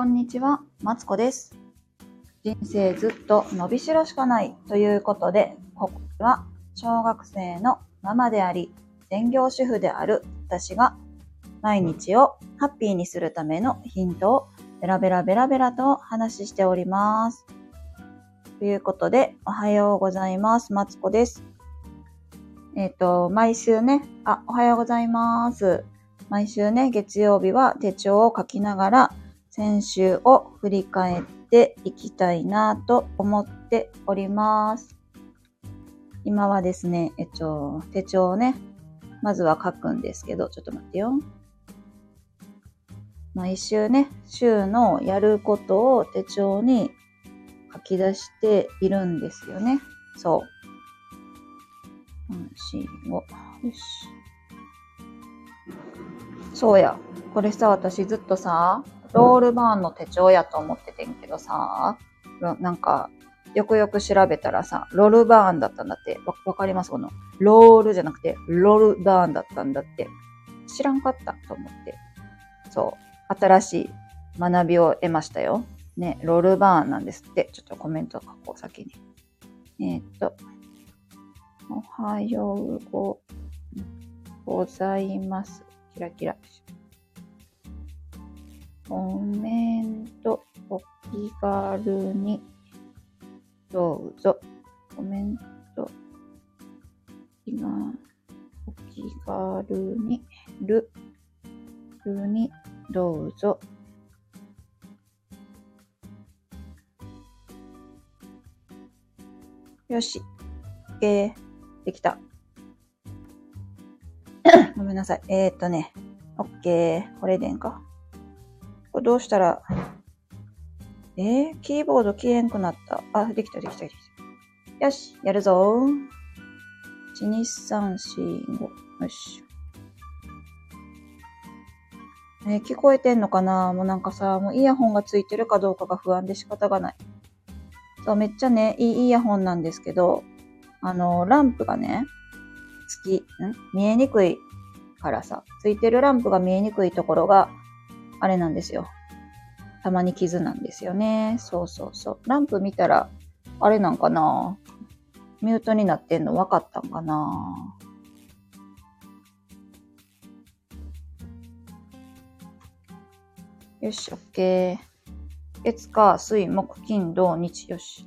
こんにちは、マツコです。人生ずっと伸びしろしかないということで、ここは小学生のママであり、専業主婦である私が毎日をハッピーにするためのヒントをベラベラベラベラとお話しております。ということで、おはようございます。マツコです。えっ、と、毎週ね、あ、おはようございます。毎週ね、月曜日は手帳を書きながら、先週を振り返っていきたいなと思っております。今はですね、えっと、手帳をね、まずは書くんですけど、ちょっと待ってよ。毎週ね、週のやることを手帳に書き出しているんですよね。そう。4、5。よし。そうや。これさ、私ずっとさ、ロールバーンの手帳やと思っててんけどさ、なんか、よくよく調べたらさ、ロールバーンだったんだって。わ、わかります？この、ロールじゃなくて、ロールバーンだったんだって。知らんかったと思って。そう。新しい学びを得ましたよ。ね、ロールバーンなんですって。ちょっとコメント書こう、先に。えー、っと、おはようご、ございます。キラキラ。コメント、お気軽に、どうぞ。コメント、お気軽に、る、るに、どうぞ。よし。えー、できた。ごめんなさい。えー、っとね。オッケー。これでんか。これどうしたら、えー、キーボード消えんくなった。あ、できた、できた、できた。よし、やるぞ。1、2、3、4、5。よし。えー、聞こえてんのかな？もうなんかさ、もうイヤホンがついてるかどうかが不安で仕方がない。そう、めっちゃね、いいイヤホンなんですけど、あの、ランプがね、つき、ん？見えにくいからさ、ついてるランプが見えにくいところが、あれなんですよ。たまに傷なんですよね。そうそうそう。ランプ見たら、あれなんかな？ミュートになってんの分かったんかな？よし、オッケー。月、火、水、木、金、土、日、よし。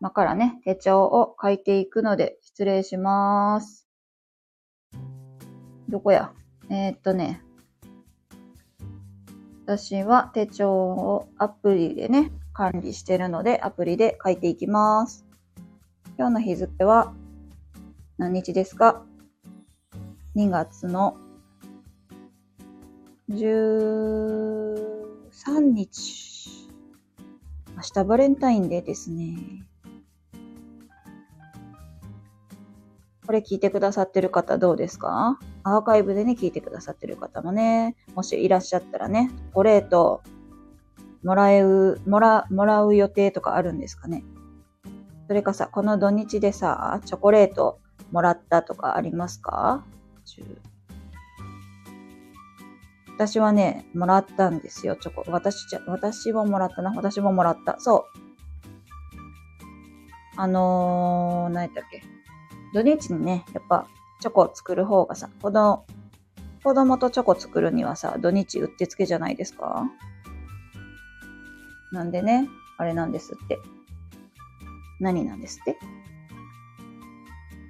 今からね、手帳を書いていくので、失礼します。どこや？えー、っとね、私は手帳をアプリでね、管理してるので、アプリで書いていきます。今日の日付は何日ですか ?2 月の13日。明日バレンタインデーですね。これ聞いてくださってる方どうですか？アーカイブでね、聞いてくださってる方もね、もしいらっしゃったらね、チョコレートもらえう、もら、もらう予定とかあるんですかね？それかさ、この土日でさ、チョコレートもらったとかありますか？私はね、もらったんですよ、チョコ。私じゃ、私ももらったな。私ももらった。そう。あのー、何やったっけ？土日にね、やっぱ、チョコ作る方がさ、子供、子供とチョコ作るにはさ、土日うってつけじゃないですか？なんでね、あれなんですって。何なんですって？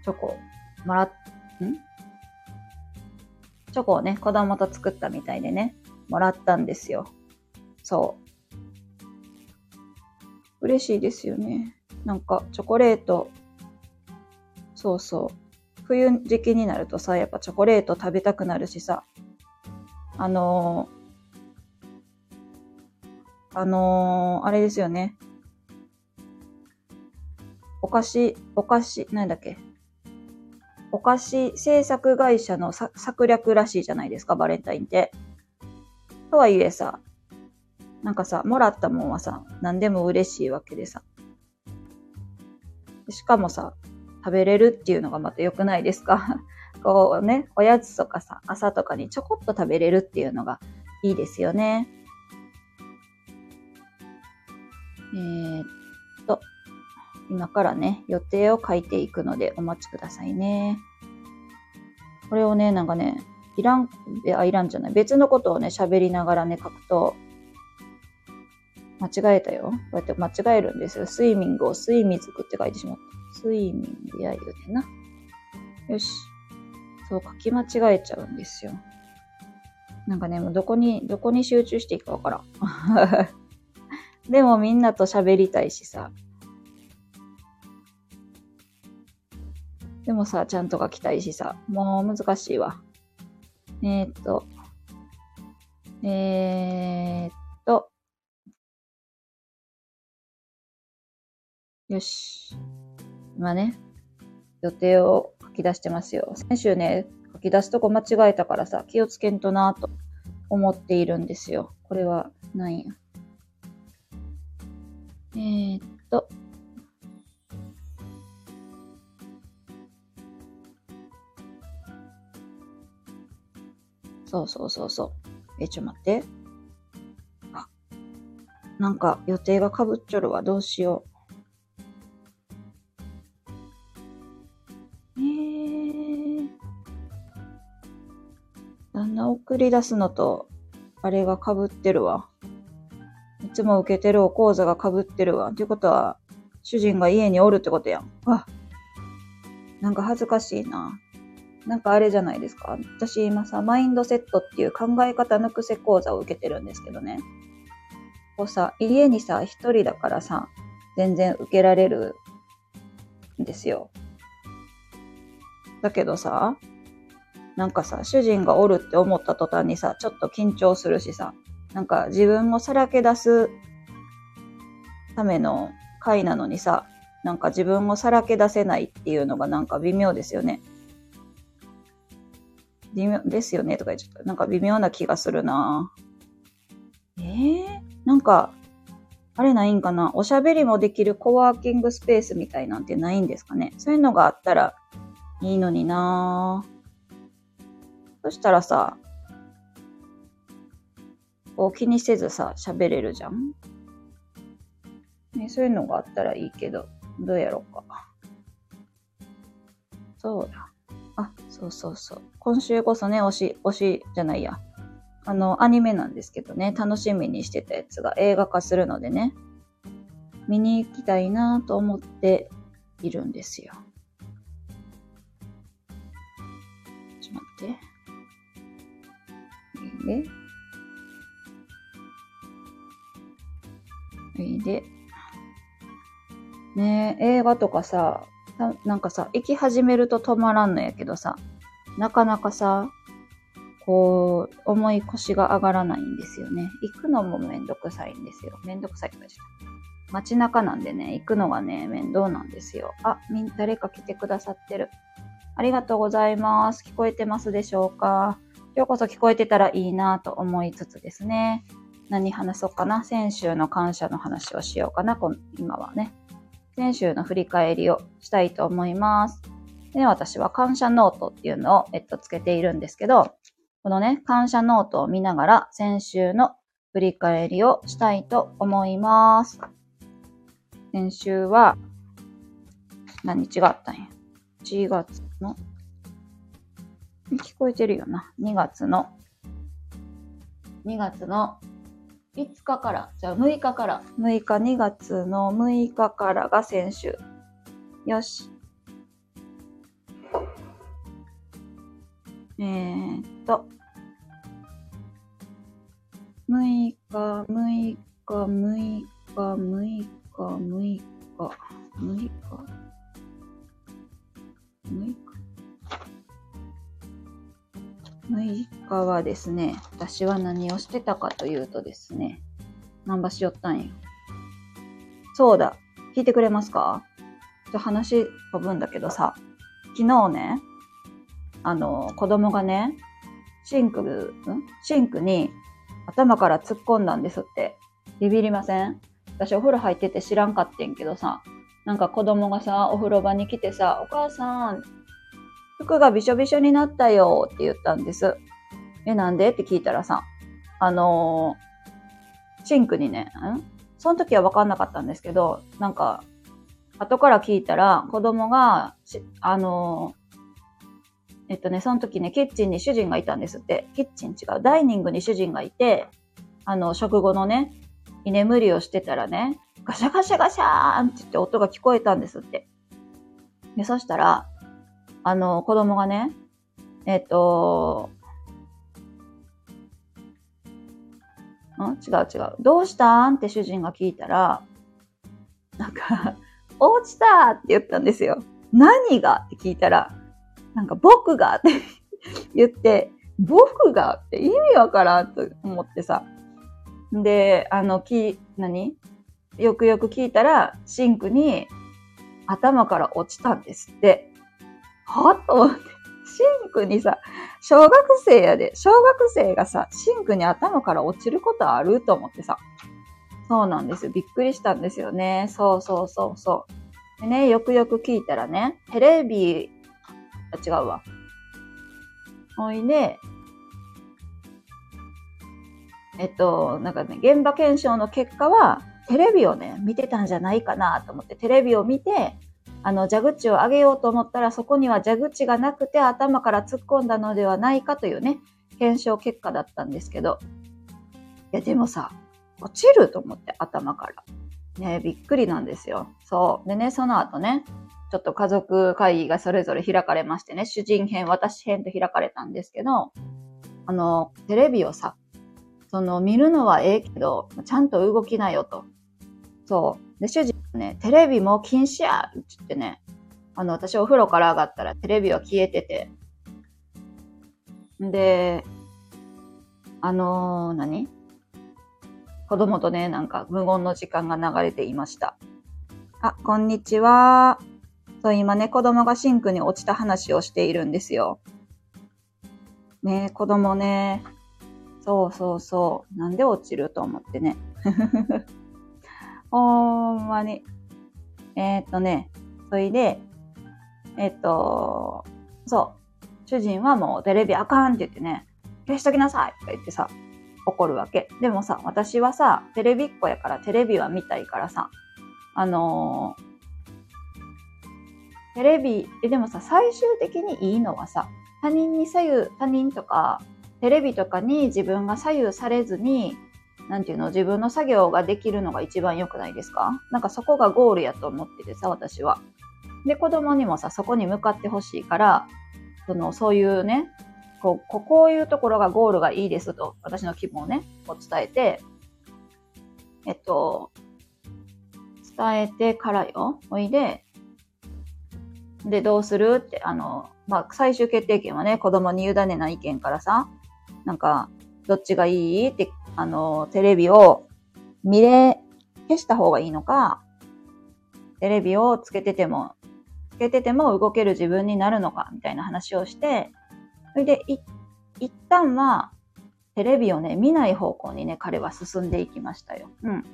チョコ、もらっ、ん？チョコをね、子供と作ったみたいでね、もらったんですよ。そう。嬉しいですよね。なんか、チョコレート、そうそう。冬時期になるとさ、やっぱチョコレート食べたくなるしさ、あのー、あのー、あれですよね。お菓子、お菓子、なんだっけ。お菓子製作会社の策略らしいじゃないですか、バレンタインって。とはいえさ、なんかさ、もらったもんはさ、何でも嬉しいわけでさ。しかもさ、食べれるっていうのがまた良くないですか？こうね、おやつとかさ、朝とかにちょこっと食べれるっていうのがいいですよね。えー、っと、今からね、予定を書いていくのでお待ちくださいね。これをね、なんかね、いらん、あ、いらんじゃない。別のことをね、喋りながらね、書くと、間違えたよ。こうやって間違えるんですよ。スイミングをスイミズクって書いてしまった。スイミングや言うてな。よし。そう、書き間違えちゃうんですよ。なんかね、もうどこに、どこに集中していいかわからん。でもみんなと喋りたいしさ。でもさ、ちゃんと書きたいしさ。もう難しいわ。えー、っと。えー、っと。よし。今ね、予定を書き出してますよ。先週ね、書き出すとこ間違えたからさ、気をつけんとなと思っているんですよ。これは何や。えー、っと。そうそうそうそう。え、ちょ待って。あ、なんか予定が被っちょるわ。どうしよう。送り出すのと、あれが被ってるわ。いつも受けてるお講座が被ってるわ。ということは、主人が家におるってことやん。あ、なんか恥ずかしいな。なんかあれじゃないですか。私今さ、マインドセットっていう考え方の癖講座を受けてるんですけどね。こうさ、家にさ、一人だからさ、全然受けられるんですよ。だけどさ、なんかさ、主人がおるって思った途端にさ、ちょっと緊張するしさ、なんか自分をさらけ出すための会なのにさ、なんか自分をさらけ出せないっていうのがなんか微妙ですよね。微妙ですよねとか言っちゃった。なんか微妙な気がするなえー、なんか、あれないんかな？おしゃべりもできるコワーキングスペースみたいなんてないんですかね？そういうのがあったらいいのになぁ。そしたらさ、こう気にせずさ、喋れるじゃん？ね、そういうのがあったらいいけど、どうやろうか。そうだ。あ、そうそうそう。今週こそね、推し、推しじゃないや。あの、アニメなんですけどね、楽しみにしてたやつが映画化するのでね、見に行きたいなと思っているんですよ。ちょっと待って。で、いいで、ね映画とかさ、なんかさ、行き始めると止まらんのやけどさ、なかなかさ、こう、重い腰が上がらないんですよね。行くのもめんどくさいんですよ。めんどくさい感じ街中なんでね、行くのがね、面倒なんですよ。あ、みん、誰か来てくださってる。ありがとうございます。聞こえてますでしょうか？今日こそ聞こえてたらいいなと思いつつですね。何話そうかな？先週の感謝の話をしようかな今はね。先週の振り返りをしたいと思います。で、私は感謝ノートっていうのを、えっと、つけているんですけど、このね、感謝ノートを見ながら先週の振り返りをしたいと思います。先週は、何日があったんや？1月の聞こえてるよな。2月の、2月の5日から、じゃあ6日から、6日、2月の6日からが先週。よし。えー、っと、6日、6日、6日、6日、6日、はですね、私は何をしてたかというとですね、何場しよったんや。そうだ、聞いてくれますか？ちょ話飛ぶんだけどさ、昨日ね、あの、子供がね、シンク、ん？シンクに頭から突っ込んだんですって。ビビりません？私お風呂入ってて知らんかってんけどさ、なんか子供がさ、お風呂場に来てさ、お母さん、服がびしょびしょになったよって言ったんです。え、なんで？って聞いたらさ、あのー、シンクにね、ん？その時は分かんなかったんですけど、なんか、後から聞いたら、子供が、あの、えっとね、その時ね、キッチンに主人がいたんですって。キッチン違う。ダイニングに主人がいて、あの、食後のね、居眠りをしてたらね、ガシャガシャガシャーンって言って音が聞こえたんですって。で、そしたら、あの、子供がね、えっと、ん違う違う。どうしたん？って主人が聞いたら、なんか、落ちたって言ったんですよ。何が？って聞いたら、なんか僕が？って言って、僕がって意味わからんと思ってさ。で、あの、き、何？よくよく聞いたら、シンクに頭から落ちたんですって。はと思って。シンクにさ、小学生やで、小学生がさ、シンクに頭から落ちることあると思ってさ。そうなんですよ。びっくりしたんですよね。そうそうそうそう。でね、よくよく聞いたらね、テレビ、あ、違うわ。ほいで、えっと、なんかね、現場検証の結果は、テレビをね、見てたんじゃないかなと思って、テレビを見て、あの、蛇口を上げようと思ったら、そこには蛇口がなくて頭から突っ込んだのではないかというね、検証結果だったんですけど。いや、でもさ、落ちると思って、頭から。ね、びっくりなんですよ。そう。でね、その後ね、ちょっと家族会議がそれぞれ開かれましてね、主人編、私編と開かれたんですけど、あの、テレビをさ、その見るのはええけど、ちゃんと動きなよと。そう。で、主人ね、テレビも禁止やって言ってね、あの、私お風呂から上がったらテレビは消えてて。で、あのー、何？子供とね、なんか無言の時間が流れていました。あ、こんにちは。そう、今ね、子供がシンクに落ちた話をしているんですよ。ね子供ね、そうそうそう。なんで落ちると思ってね。ほんまに。えー、っとね、それで、えー、っと、そう。主人はもうテレビあかんって言ってね、消しときなさいとか言ってさ、怒るわけ。でもさ、私はさ、テレビっ子やからテレビは見たいからさ、あのー、テレビ、え、でもさ、最終的にいいのはさ、他人に左右、他人とか、テレビとかに自分が左右されずに、なんていうの、自分の作業ができるのが一番良くないですか？なんかそこがゴールやと思っててさ、私は。で、子供にもさ、そこに向かってほしいから、その、そういうね、こう、こういうところがゴールがいいですと、私の気分をね、こう伝えて、えっと、伝えてからよ、おいで、で、どうするって、あの、まあ、最終決定権はね、子供に委ねない意見からさ、なんか、どっちがいいって、あの、テレビを見れ、消した方がいいのか、テレビをつけてても、つけてても動ける自分になるのか、みたいな話をして、それで、い、一旦は、テレビをね、見ない方向にね、彼は進んでいきましたよ。うん。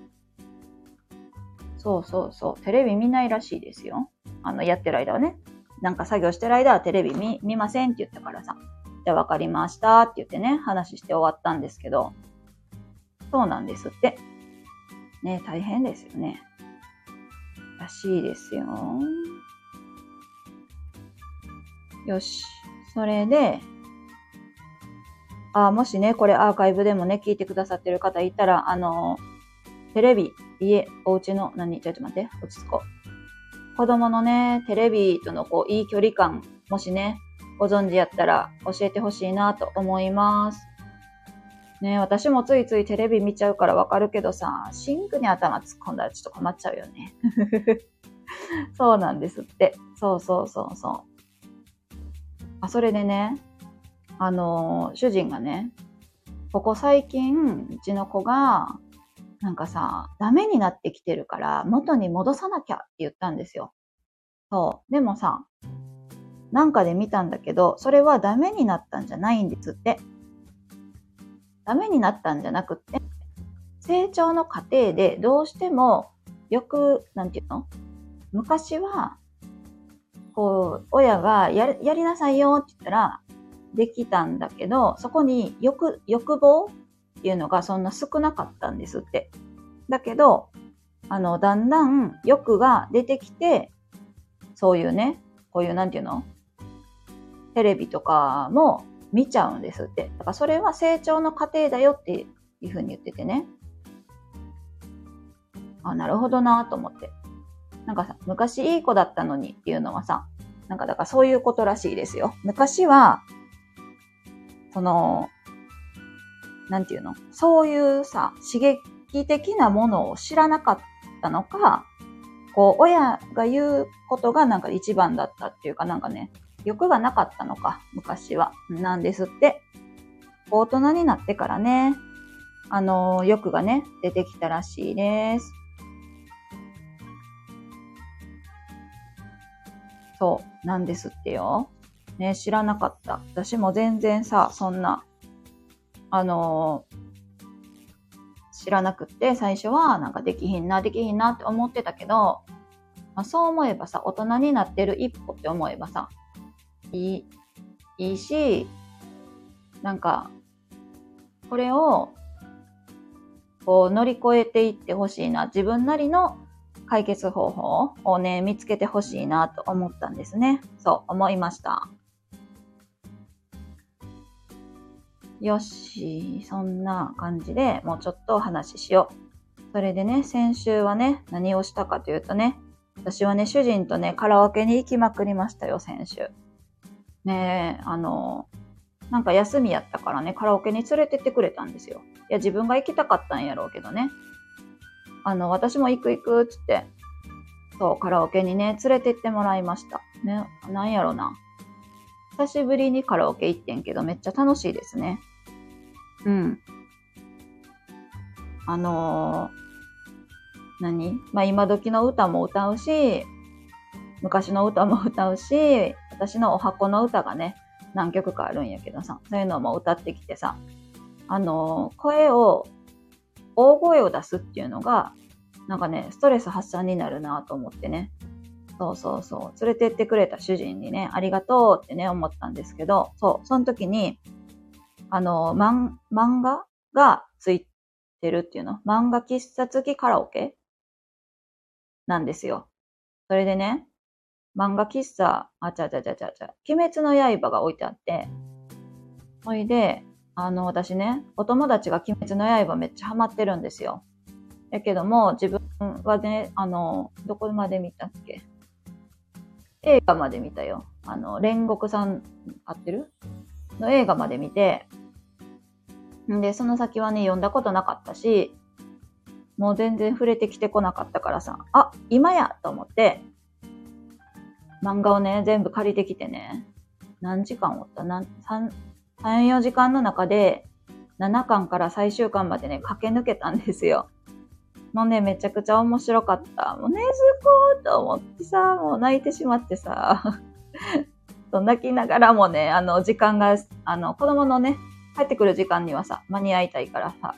そうそうそう。テレビ見ないらしいですよ。あの、やってる間はね。なんか作業してる間はテレビ見、見ませんって言ったからさ。じゃあ分かりましたって言ってね、話して終わったんですけど、そうなんですって。ね、大変ですよね。らしいですよ。よし。それで、あ、もしね、これアーカイブでもね、聞いてくださってる方いたら、あの、テレビ、家、お家の、何、ちょっと待って、落ち着こう。子供のね、テレビとのこう、いい距離感、もしね、ご存知やったら教えてほしいなと思います。ね私もついついテレビ見ちゃうからわかるけどさ、シンクに頭突っ込んだらちょっと困っちゃうよね。そうなんですって。そうそうそうそう。あ、それでね、あのー、主人がね、ここ最近、うちの子が、なんかさ、ダメになってきてるから、元に戻さなきゃって言ったんですよ。そう。でもさ、なんかで見たんだけど、それはダメになったんじゃないんですって。ダメになったんじゃなくて、成長の過程でどうしてもよく、なんていうの？昔は、こう、親がややりなさいよって言ったら、できたんだけど、そこに欲、欲望っていうのがそんな少なかったんですって。だけど、あの、だんだん欲が出てきて、そういうね、こういうなんていうの？テレビとかも見ちゃうんですって。だからそれは成長の過程だよっていうふうに言っててね。あ、なるほどなと思って。なんかさ、昔いい子だったのにっていうのはさ、なんかだからそういうことらしいですよ。昔は、その、なんていうの？そういうさ、刺激的なものを知らなかったのか、こう、親が言うことがなんか一番だったっていうかなんかね、欲がなかったのか、昔は。なんですって。大人になってからね、あの、欲がね、出てきたらしいです。そう、なんですってよ。ね、知らなかった。私も全然さ、そんな、あの、知らなくって、最初はなんかできひんな、できひんなって思ってたけど、まあ、そう思えばさ、大人になってる一歩って思えばさ、いい、いいし、なんか、これを、こう乗り越えていってほしいな。自分なりの解決方法をね、見つけてほしいなと思ったんですね。そう思いました。よし、そんな感じでもうちょっとお話ししよう。それでね、先週はね、何をしたかというとね、私はね、主人とね、カラオケに行きまくりましたよ、先週。ね、あの、なんか休みやったからね、カラオケに連れてってくれたんですよ。いや、自分が行きたかったんやろうけどね。あの、私も行く行くっ、つって、そう、カラオケにね、連れてってもらいました。ね、なんやろな。久しぶりにカラオケ行ってんけど、めっちゃ楽しいですね。うん。あのー、何？まあ、今時の歌も歌うし、昔の歌も歌うし、私のお箱の歌がね、何曲かあるんやけどさ、そういうのも歌ってきてさ、あの、声を大声を出すっていうのが、なんかね、ストレス発散になるなと思ってね。そうそうそう。連れてってくれた主人にね、ありがとうってね、思ったんですけど、そう、その時に、あの、漫画がついてるっていうの？漫画喫茶付きカラオケ？なんですよ。それでね、漫画喫茶、あちゃちゃちゃちゃちゃ、鬼滅の刃が置いてあって、ほいで、あの、私ね、お友達が鬼滅の刃めっちゃハマってるんですよ。やけども、自分はね、あの、どこまで見たっけ？映画まで見たよ。あの、煉獄さん、合ってる？の映画まで見て、んで、その先はね、読んだことなかったし、もう全然触れてきてこなかったからさ、あ、今やと思って、漫画をね、全部借りてきてね、何時間おった？な、3、3、4時間の中で、7巻から最終巻までね、駆け抜けたんですよ。もうね、めちゃくちゃ面白かった。もうねずこーと思ってさ、もう泣いてしまってさ、泣きながらもね、あの、時間が、あの、子供のね、帰ってくる時間にはさ、間に合いたいからさ、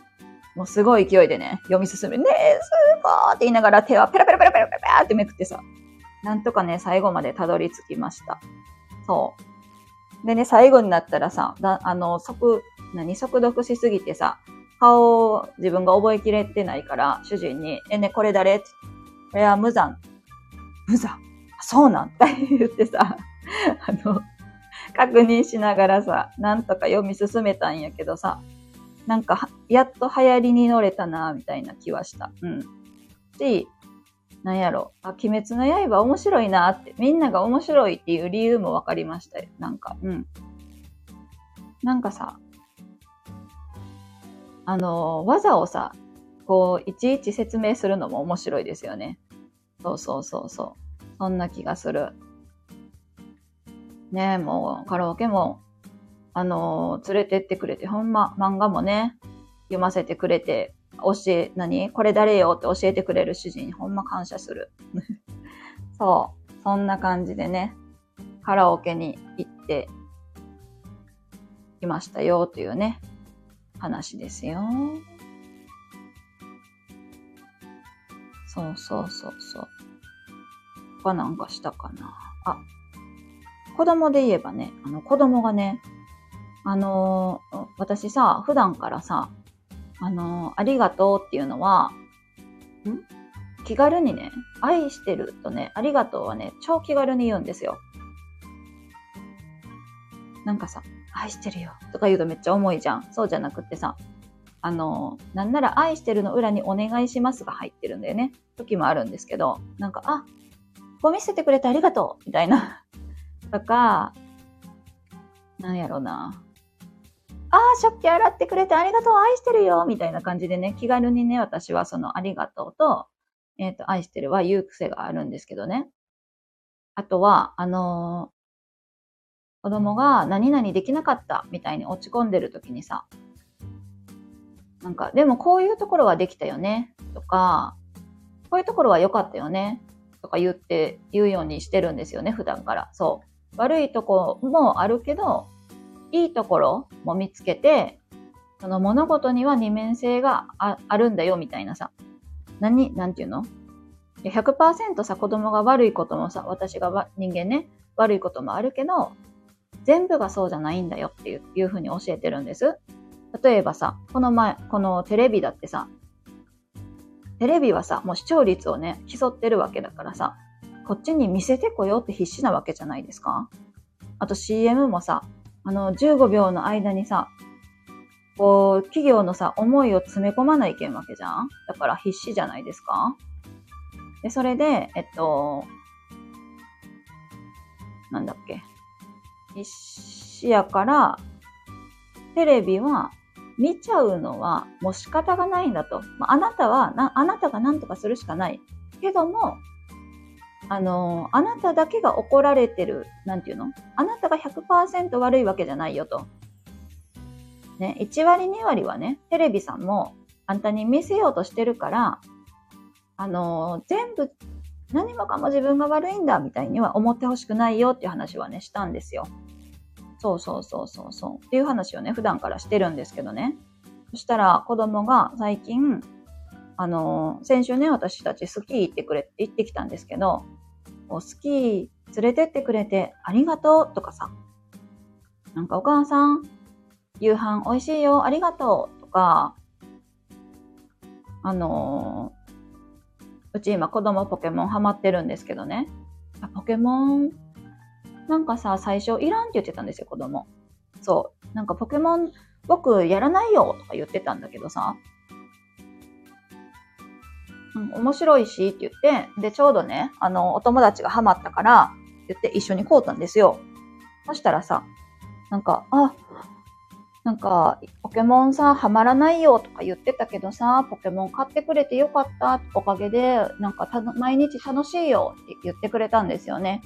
もうすごい勢いでね、読み進め、ねえ、すごーって言いながら手はペラペラペラペラペラペラってめくってさ、なんとかね、最後までたどり着きました。そう。でね、最後になったらさ、だあの、速、何、速読しすぎてさ、顔を自分が覚えきれてないから、主人に、え、ね、これ誰？って、これは無残。無残そうなん？って言ってさ、あの、確認しながらさ、なんとか読み進めたんやけどさ、なんか、やっと流行りに乗れたな、みたいな気はした。うん。し、なんやろ、あ、鬼滅の刃面白いなって、みんなが面白いっていう理由も分かりましたよ。なんか、うん。なんかさ、あの、技をさ、こう、いちいち説明するのも面白いですよね。そうそうそうそう。そんな気がする。ねえもうカラオケも、あの連れてってくれて、ほんま、漫画もね、読ませてくれて、教え、何？これ誰よって教えてくれる主人にほんま感謝する。そう。そんな感じでね、カラオケに行ってきましたよというね、話ですよ。そうそうそうそう。他なんかしたかな。あ、子供で言えばね、あの子供がね、あのー、私さ、普段からさ、あの、ありがとうっていうのは、ん？気軽にね、愛してるとね、ありがとうはね、超気軽に言うんですよ。なんかさ、愛してるよとか言うとめっちゃ重いじゃん。そうじゃなくってさ、あの、なんなら愛してるの裏にお願いしますが入ってるんだよね。時もあるんですけど、なんか、あ、ゴミ捨ててくれてありがとうみたいな。とか、なんやろな。ああ、食器洗ってくれてありがとう、愛してるよみたいな感じでね、気軽にね、私はそのありがとうと、えっ、ー、と、愛してるは言う癖があるんですけどね。あとは、あのー、子供が何々できなかったみたいに落ち込んでる時にさ、なんか、でもこういうところはできたよねとか、こういうところは良かったよねとか言って、言うようにしてるんですよね、普段から。そう。悪いとこもあるけど、いいところも見つけて、その物事には二面性があるんだよみたいなさ。何、なんていうの ?100% さ、子供が悪いこともさ、私が人間ね、悪いこともあるけど、全部がそうじゃないんだよっていういうふうに教えてるんです。例えばさ、この前、このテレビだってさ、テレビはさ、もう視聴率をね、競ってるわけだからさ、こっちに見せてこようって必死なわけじゃないですかあと CM もさ、あの、15秒の間にさ、こう、企業のさ、思いを詰め込まないけんわけじゃん？だから必死じゃないですか？で、それで、えっと、なんだっけ？必死やから、テレビは見ちゃうのはもう仕方がないんだと。まあ、あなたはな、あなたが何とかするしかない。けども、あの、あなただけが怒られてる、なんていうの？あなたが100%悪いわけじゃないよと。ね、1割2割はね、テレビさんもあんたに見せようとしてるから、あの、全部何もかも自分が悪いんだみたいには思ってほしくないよっていう話はね、したんですよ。そうそうそうそうそう。っていう話をね、普段からしてるんですけどね。そしたら子供が最近、あの、先週ね、私たちスキー行ってくれって言ってきたんですけど、スキー連れてってくれてありがとうとかさ、なんかお母さん、夕飯美味しいよ、ありがとうとか、あのうち今子供ポケモンハマってるんですけどね、ポケモン、なんかさ、最初いらんって言ってたんですよ、子供。そう。なんかポケモン僕やらないよとか言ってたんだけどさ、うん、面白いしって言って、で、ちょうどね、あの、お友達がハマったから、言って一緒に買うたんですよ。そしたらさ、なんか、あ、なんか、ポケモンさ、ハマらないよとか言ってたけどさ、ポケモン買ってくれてよかった、おかげで、なんか毎日楽しいよって言ってくれたんですよね。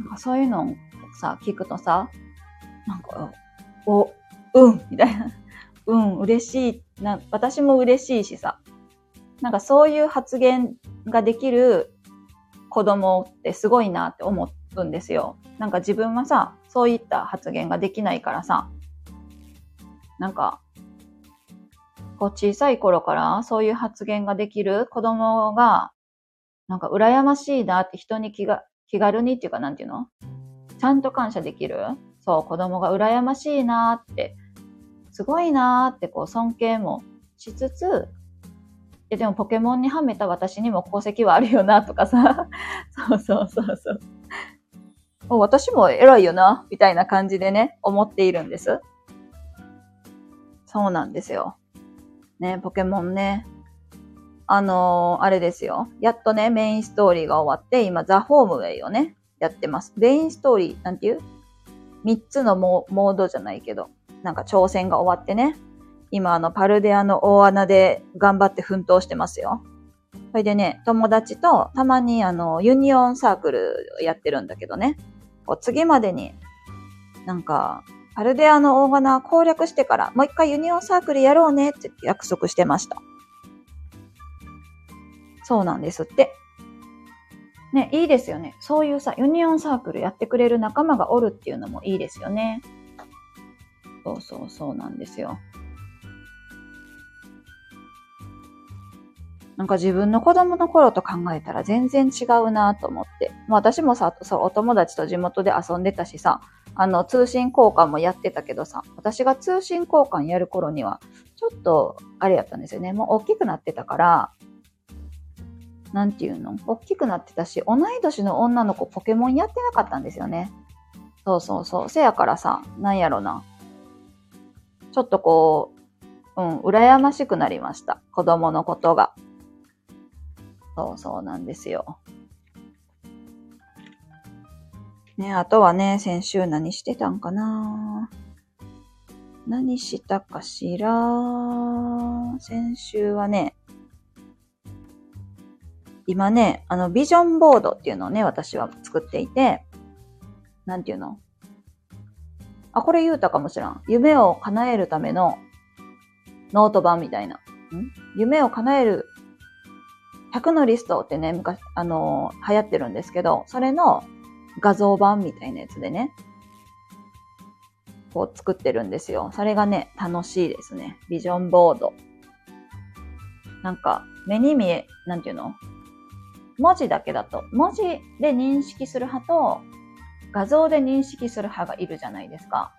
なんかそういうのをさ、聞くとさ、なんか、お、うん、みたいな。うん、嬉しいな、私も嬉しいしさ、なんかそういう発言ができる子供ってすごいなって思うんですよ。なんか自分はさ、そういった発言ができないからさ、なんか、こう小さい頃からそういう発言ができる子供が、なんか羨ましいなって人に気が、気軽にっていうかなんていうの？ちゃんと感謝できる？そう、子供が羨ましいなって、すごいなってこう尊敬もしつつ、ででもポケモンにはめた私にも功績はあるよなとかさ、そうそうそうそう。私も偉いよな、みたいな感じでね、思っているんです。そうなんですよ。ね、ポケモンね。あのー、あれですよ。やっとね、メインストーリーが終わって、今、ザ・ホームウェイをね、やってます。メインストーリー、なんていう？三つのモードじゃないけど、なんか挑戦が終わってね、今あのパルデアの大穴で頑張って奮闘してますよ。それでね、友達とたまにあのユニオンサークルやってるんだけどね、こう次までになんかパルデアの大穴攻略してからもう一回ユニオンサークルやろうねって約束してました。そうなんですって。ね、いいですよね。そういうさ、ユニオンサークルやってくれる仲間がおるっていうのもいいですよね。そうそうそうなんですよ。なんか自分の子供の頃と考えたら全然違うなと思って。まあ私もさ、そう、お友達と地元で遊んでたしさ、あの、通信交換もやってたけどさ、私が通信交換やる頃には、ちょっと、あれやったんですよね。もう大きくなってたから、なんていうの？大きくなってたし、同い年の女の子ポケモンやってなかったんですよね。そうそうそう。せやからさ、なんやろな。ちょっとこう、うん、羨ましくなりました。子供のことが。そうそうなんですよ。ね、あとはね、先週何してたんかな何したかしら先週はね、今ね、あの、ビジョンボードっていうのをね、私は作っていて、なんていうの？あ、これ言うたかもしらん。夢を叶えるためのノート版みたいな。ん？夢を叶える100のリストってね、昔、あのー、流行ってるんですけど、それの画像版みたいなやつでね、こう作ってるんですよ。それがね、楽しいですね。ビジョンボード。なんか、目に見え、なんていうの？文字だけだと、文字で認識する派と、画像で認識する派がいるじゃないですか。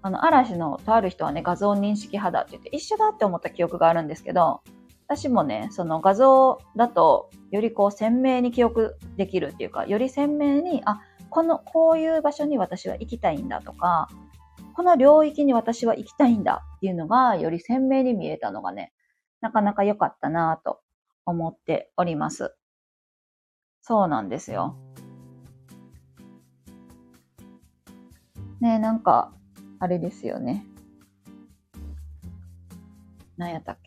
あの、嵐のとある人はね、画像認識派だって言って、一緒だって思った記憶があるんですけど、私もね、その画像だと、よりこう鮮明に記憶できるっていうか、より鮮明に、あ、この、こういう場所に私は行きたいんだとか、この領域に私は行きたいんだっていうのが、より鮮明に見えたのがね、なかなか良かったなぁと思っております。そうなんですよ。ねなんか、あれですよね。何やったっけ？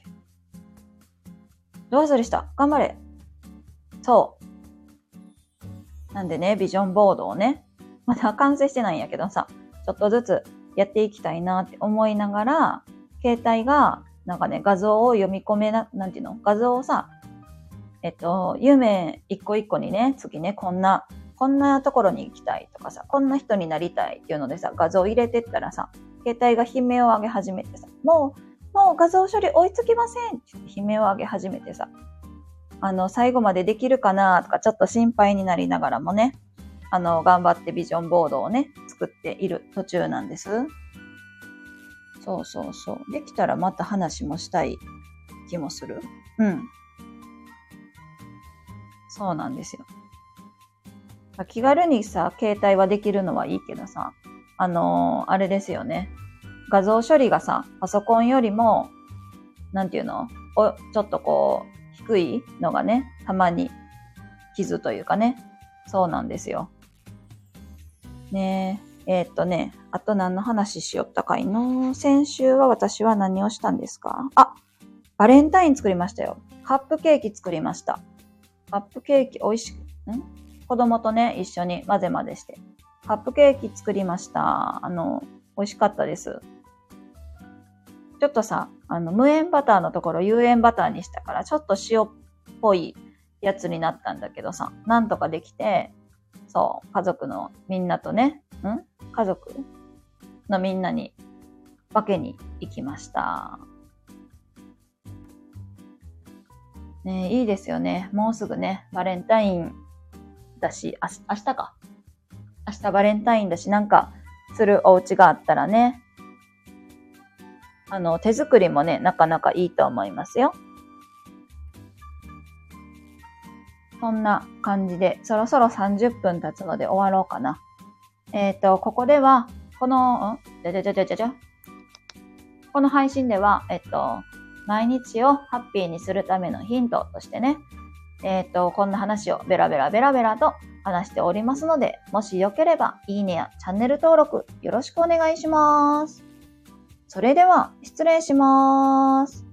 どうするした頑張れ。そう。なんでね、ビジョンボードをね、まだ完成してないんやけどさ、ちょっとずつやっていきたいなって思いながら、携帯が、なんかね、画像を読み込めな、なんていうの？画像をさ、えっと、夢一個一個にね、次ね、こんな、こんなところに行きたいとかさ、こんな人になりたいっていうのでさ、画像を入れてったらさ、携帯が悲鳴を上げ始めてさ、もう、もう画像処理追いつきませんって悲鳴を上げ始めてさ、あの、最後までできるかなとか、ちょっと心配になりながらもね、あの、頑張ってビジョンボードをね、作っている途中なんです。そうそうそう。できたらまた話もしたい気もする。うん。そうなんですよ。気軽にさ、携帯はできるのはいいけどさ、あのー、あれですよね。画像処理がさ、パソコンよりも、なんていうの？おちょっとこう、低いのがね、たまに傷というかね、そうなんですよ。ねえ、えー、っとね、あと何の話しよったかいの先週は私は何をしたんですか？あ、バレンタイン作りましたよ。カップケーキ作りました。カップケーキ美味しく、ん？子供とね、一緒に混ぜ混ぜして。カップケーキ作りました。あの、美味しかったです。ちょっとさ、あの、無塩バターのところ有塩バターにしたから、ちょっと塩っぽいやつになったんだけどさ、なんとかできて、そう、家族のみんなとね、ん？家族のみんなに分けに行きました。ねいいですよね。もうすぐね、バレンタインだし、あ明日か。明日バレンタインだし、なんかするお家があったらね、あの、手作りもね、なかなかいいと思いますよ。そんな感じで、そろそろ30分経つので終わろうかな。えっ、ー、と、ここでは、この、ん？じゃじゃじゃじゃじゃじゃ。この配信では、えっと、毎日をハッピーにするためのヒントとしてね、えっと、こんな話をベラベラベラベラと話しておりますので、もしよければ、いいねやチャンネル登録よろしくお願いします。それでは、失礼します。